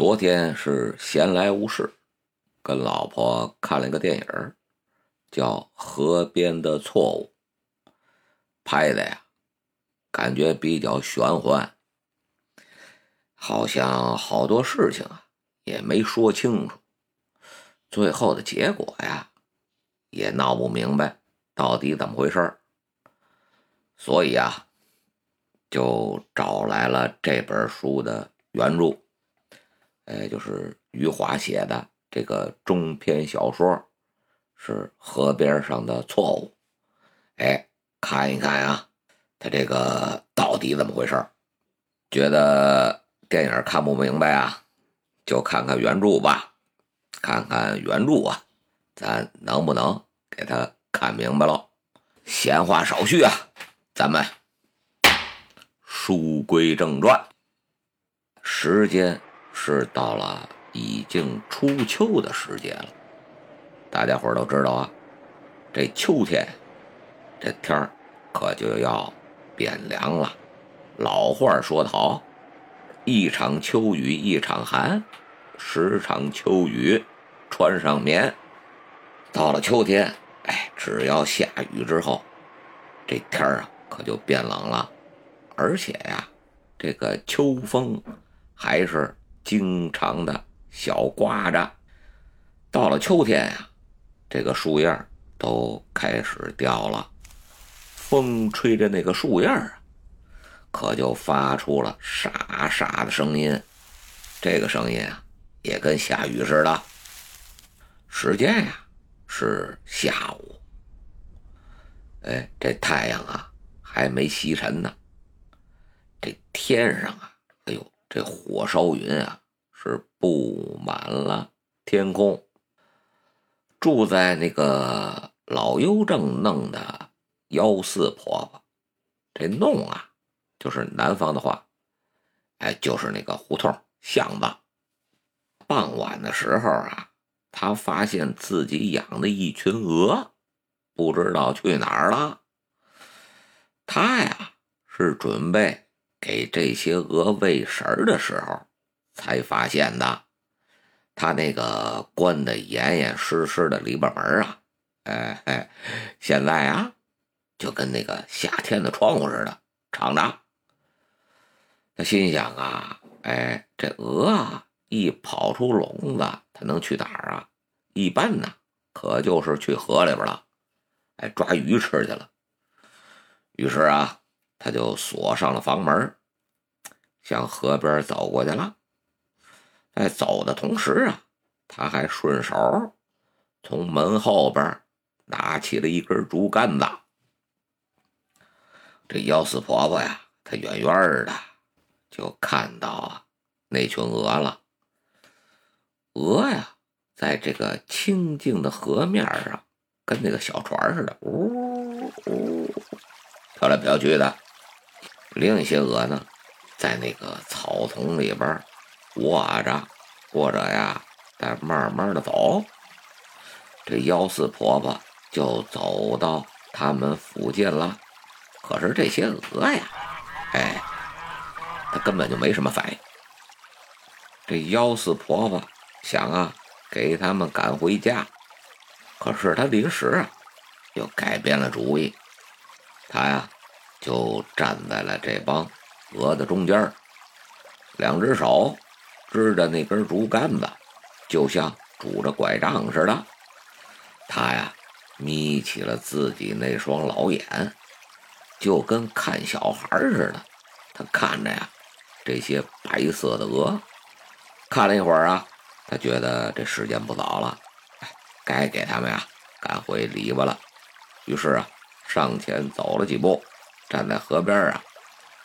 昨天是闲来无事，跟老婆看了一个电影叫《河边的错误》，拍的呀，感觉比较玄幻，好像好多事情啊也没说清楚，最后的结果呀也闹不明白到底怎么回事所以啊，就找来了这本书的原著。哎，就是余华写的这个中篇小说，是《河边上的错误》。哎，看一看啊，他这个到底怎么回事？觉得电影看不明白啊，就看看原著吧。看看原著啊，咱能不能给他看明白了？闲话少叙啊，咱们书归正传，时间。是到了已经初秋的时节了，大家伙都知道啊，这秋天这天可就要变凉了。老话说得好，一场秋雨一场寒，十场秋雨穿上棉。到了秋天，哎，只要下雨之后，这天啊可就变冷了，而且呀，这个秋风还是。经常的小刮着，到了秋天呀，这个树叶都开始掉了，风吹着那个树叶啊，可就发出了沙沙的声音。这个声音啊，也跟下雨似的。时间呀是下午，哎，这太阳啊还没西沉呢，这天上啊，哎呦。这火烧云啊，是布满了天空。住在那个老邮正弄的幺四婆婆，这弄啊，就是南方的话，哎，就是那个胡同巷子。傍晚的时候啊，他发现自己养的一群鹅，不知道去哪儿了。他呀，是准备。给这些鹅喂食儿的时候，才发现的。他那个关的严严实实的里边门啊，哎哎，现在啊，就跟那个夏天的窗户似的敞着。他心想啊，哎，这鹅啊，一跑出笼子，它能去哪儿啊？一般呢，可就是去河里边了，哎，抓鱼吃去了。于是啊。他就锁上了房门，向河边走过去了。在走的同时啊，他还顺手从门后边拿起了一根竹竿子。这幺四婆婆呀，她远远的就看到啊那群鹅了。鹅呀，在这个清静的河面上，跟那个小船似的，呜呜飘来飘去的。另一些鹅呢，在那个草丛里边卧着，或者呀，在慢慢的走。这幺四婆婆就走到他们附近了。可是这些鹅呀，哎，它根本就没什么反应。这幺四婆婆想啊，给他们赶回家。可是她临时啊，又改变了主意。她呀。就站在了这帮鹅的中间，两只手支着那根竹竿子，就像拄着拐杖似的。他呀，眯起了自己那双老眼，就跟看小孩似的。他看着呀，这些白色的鹅，看了一会儿啊，他觉得这时间不早了，该给他们呀赶回篱笆了。于是啊，上前走了几步。站在河边啊，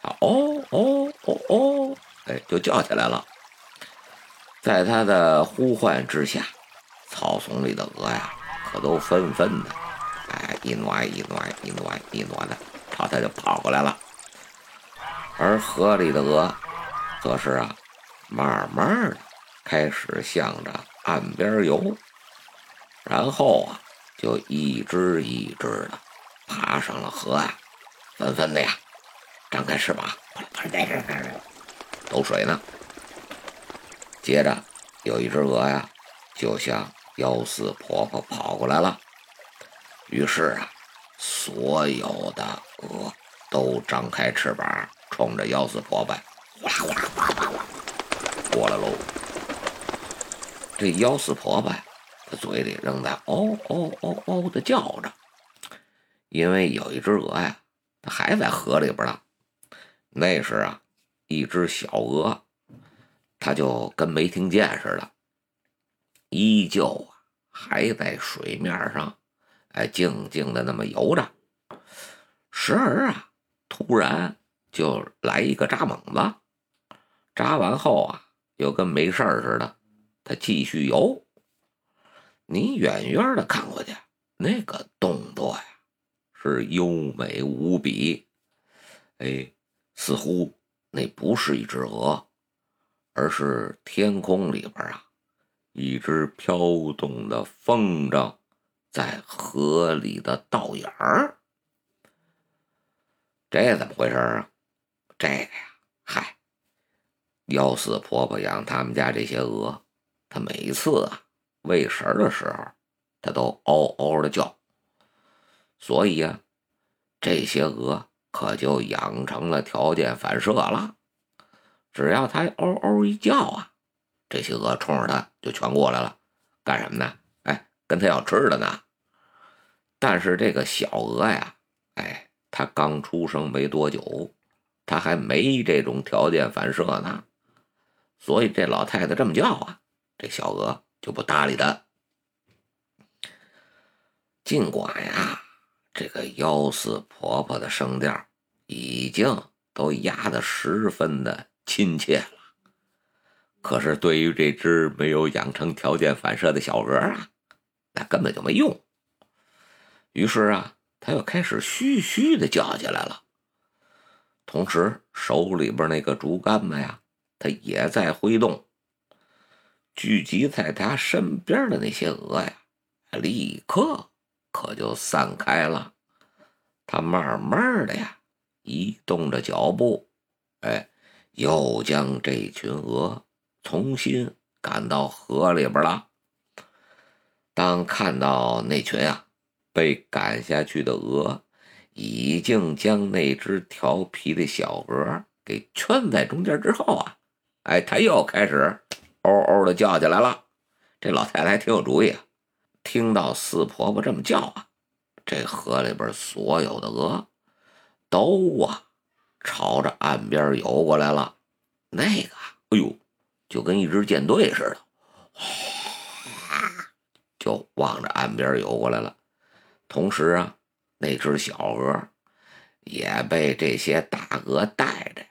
啊哦哦哦哦，哎，就叫起来了。在他的呼唤之下，草丛里的鹅呀，可都纷纷的，哎，一挪一挪一挪一挪的，朝他就跑过来了。而河里的鹅，则是啊，慢慢的开始向着岸边游，然后啊，就一只一只的爬上了河岸。纷纷的呀，张开翅膀，在这儿抖水呢。接着有一只鹅呀，就向幺四婆婆跑过来了。于是啊，所有的鹅都张开翅膀，冲着幺四婆婆过来喽。这幺四婆婆呀，她嘴里仍在嗷嗷嗷嗷的叫着，因为有一只鹅呀，它还在河里边呢。那时啊，一只小鹅，它就跟没听见似的，依旧啊还在水面上。哎，静静的那么游着，时而啊，突然就来一个扎猛子，扎完后啊，又跟没事似的，他继续游。你远远的看过去，那个动作呀，是优美无比。哎，似乎那不是一只鹅，而是天空里边啊，一只飘动的风筝。在河里的倒影儿，这怎么回事啊？这个呀，嗨，幺四婆婆养他们家这些鹅，她每一次啊喂食的时候，它都嗷嗷的叫，所以呀，这些鹅可就养成了条件反射了。只要它嗷嗷一叫啊，这些鹅冲着它就全过来了，干什么呢？哎跟它要吃的呢，但是这个小鹅呀，哎，它刚出生没多久，它还没这种条件反射呢，所以这老太太这么叫啊，这小鹅就不搭理它。尽管呀，这个幺四婆婆的声调已经都压得十分的亲切了，可是对于这只没有养成条件反射的小鹅啊。那根本就没用。于是啊，他又开始嘘嘘的叫起来了。同时，手里边那个竹竿子呀，它也在挥动。聚集在他身边的那些鹅呀，立刻可就散开了。他慢慢的呀，移动着脚步，哎，又将这群鹅重新赶到河里边了。当看到那群啊被赶下去的鹅已经将那只调皮的小鹅给圈在中间之后啊，哎，他又开始嗷嗷的叫起来了。这老太太挺有主意啊，听到四婆婆这么叫啊，这河里边所有的鹅都啊朝着岸边游过来了。那个，哎呦，就跟一支舰队似的。就望着岸边游过来了，同时啊，那只小鹅也被这些大鹅带着，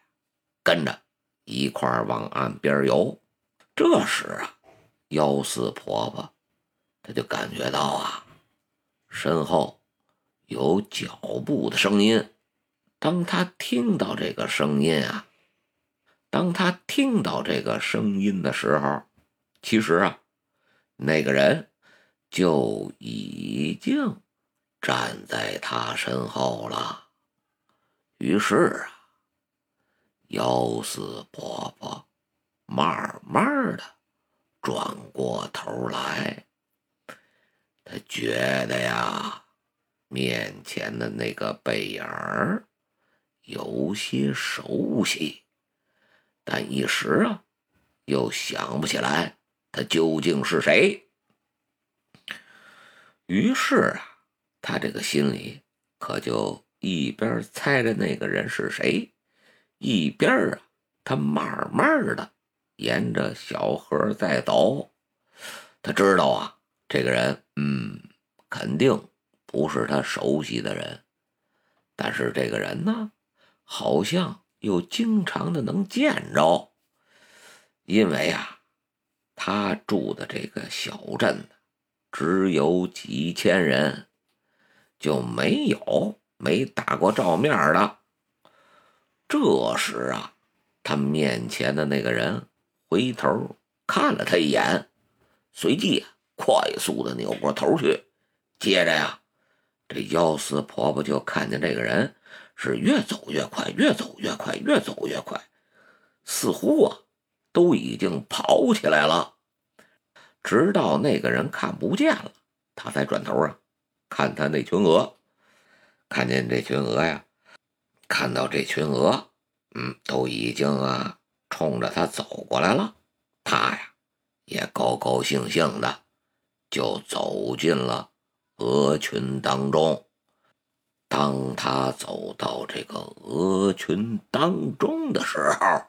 跟着一块往岸边游。这时啊，幺四婆婆他就感觉到啊，身后有脚步的声音。当他听到这个声音啊，当他听到这个声音的时候，其实啊，那个人。就已经站在他身后了。于是啊，幺四婆婆慢慢的转过头来，他觉得呀，面前的那个背影儿有些熟悉，但一时啊，又想不起来他究竟是谁。于是啊，他这个心里可就一边猜着那个人是谁，一边啊，他慢慢的沿着小河在走。他知道啊，这个人，嗯，肯定不是他熟悉的人，但是这个人呢，好像又经常的能见着，因为啊，他住的这个小镇。只有几千人，就没有没打过照面的。这时啊，他面前的那个人回头看了他一眼，随即啊快速的扭过头去。接着呀，这幺四婆婆就看见这个人是越走越快，越走越快，越走越快，似乎啊都已经跑起来了。直到那个人看不见了，他才转头啊，看他那群鹅，看见这群鹅呀，看到这群鹅，嗯，都已经啊冲着他走过来了，他呀也高高兴兴的就走进了鹅群当中。当他走到这个鹅群当中的时候，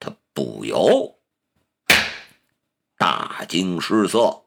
他不由大惊失色。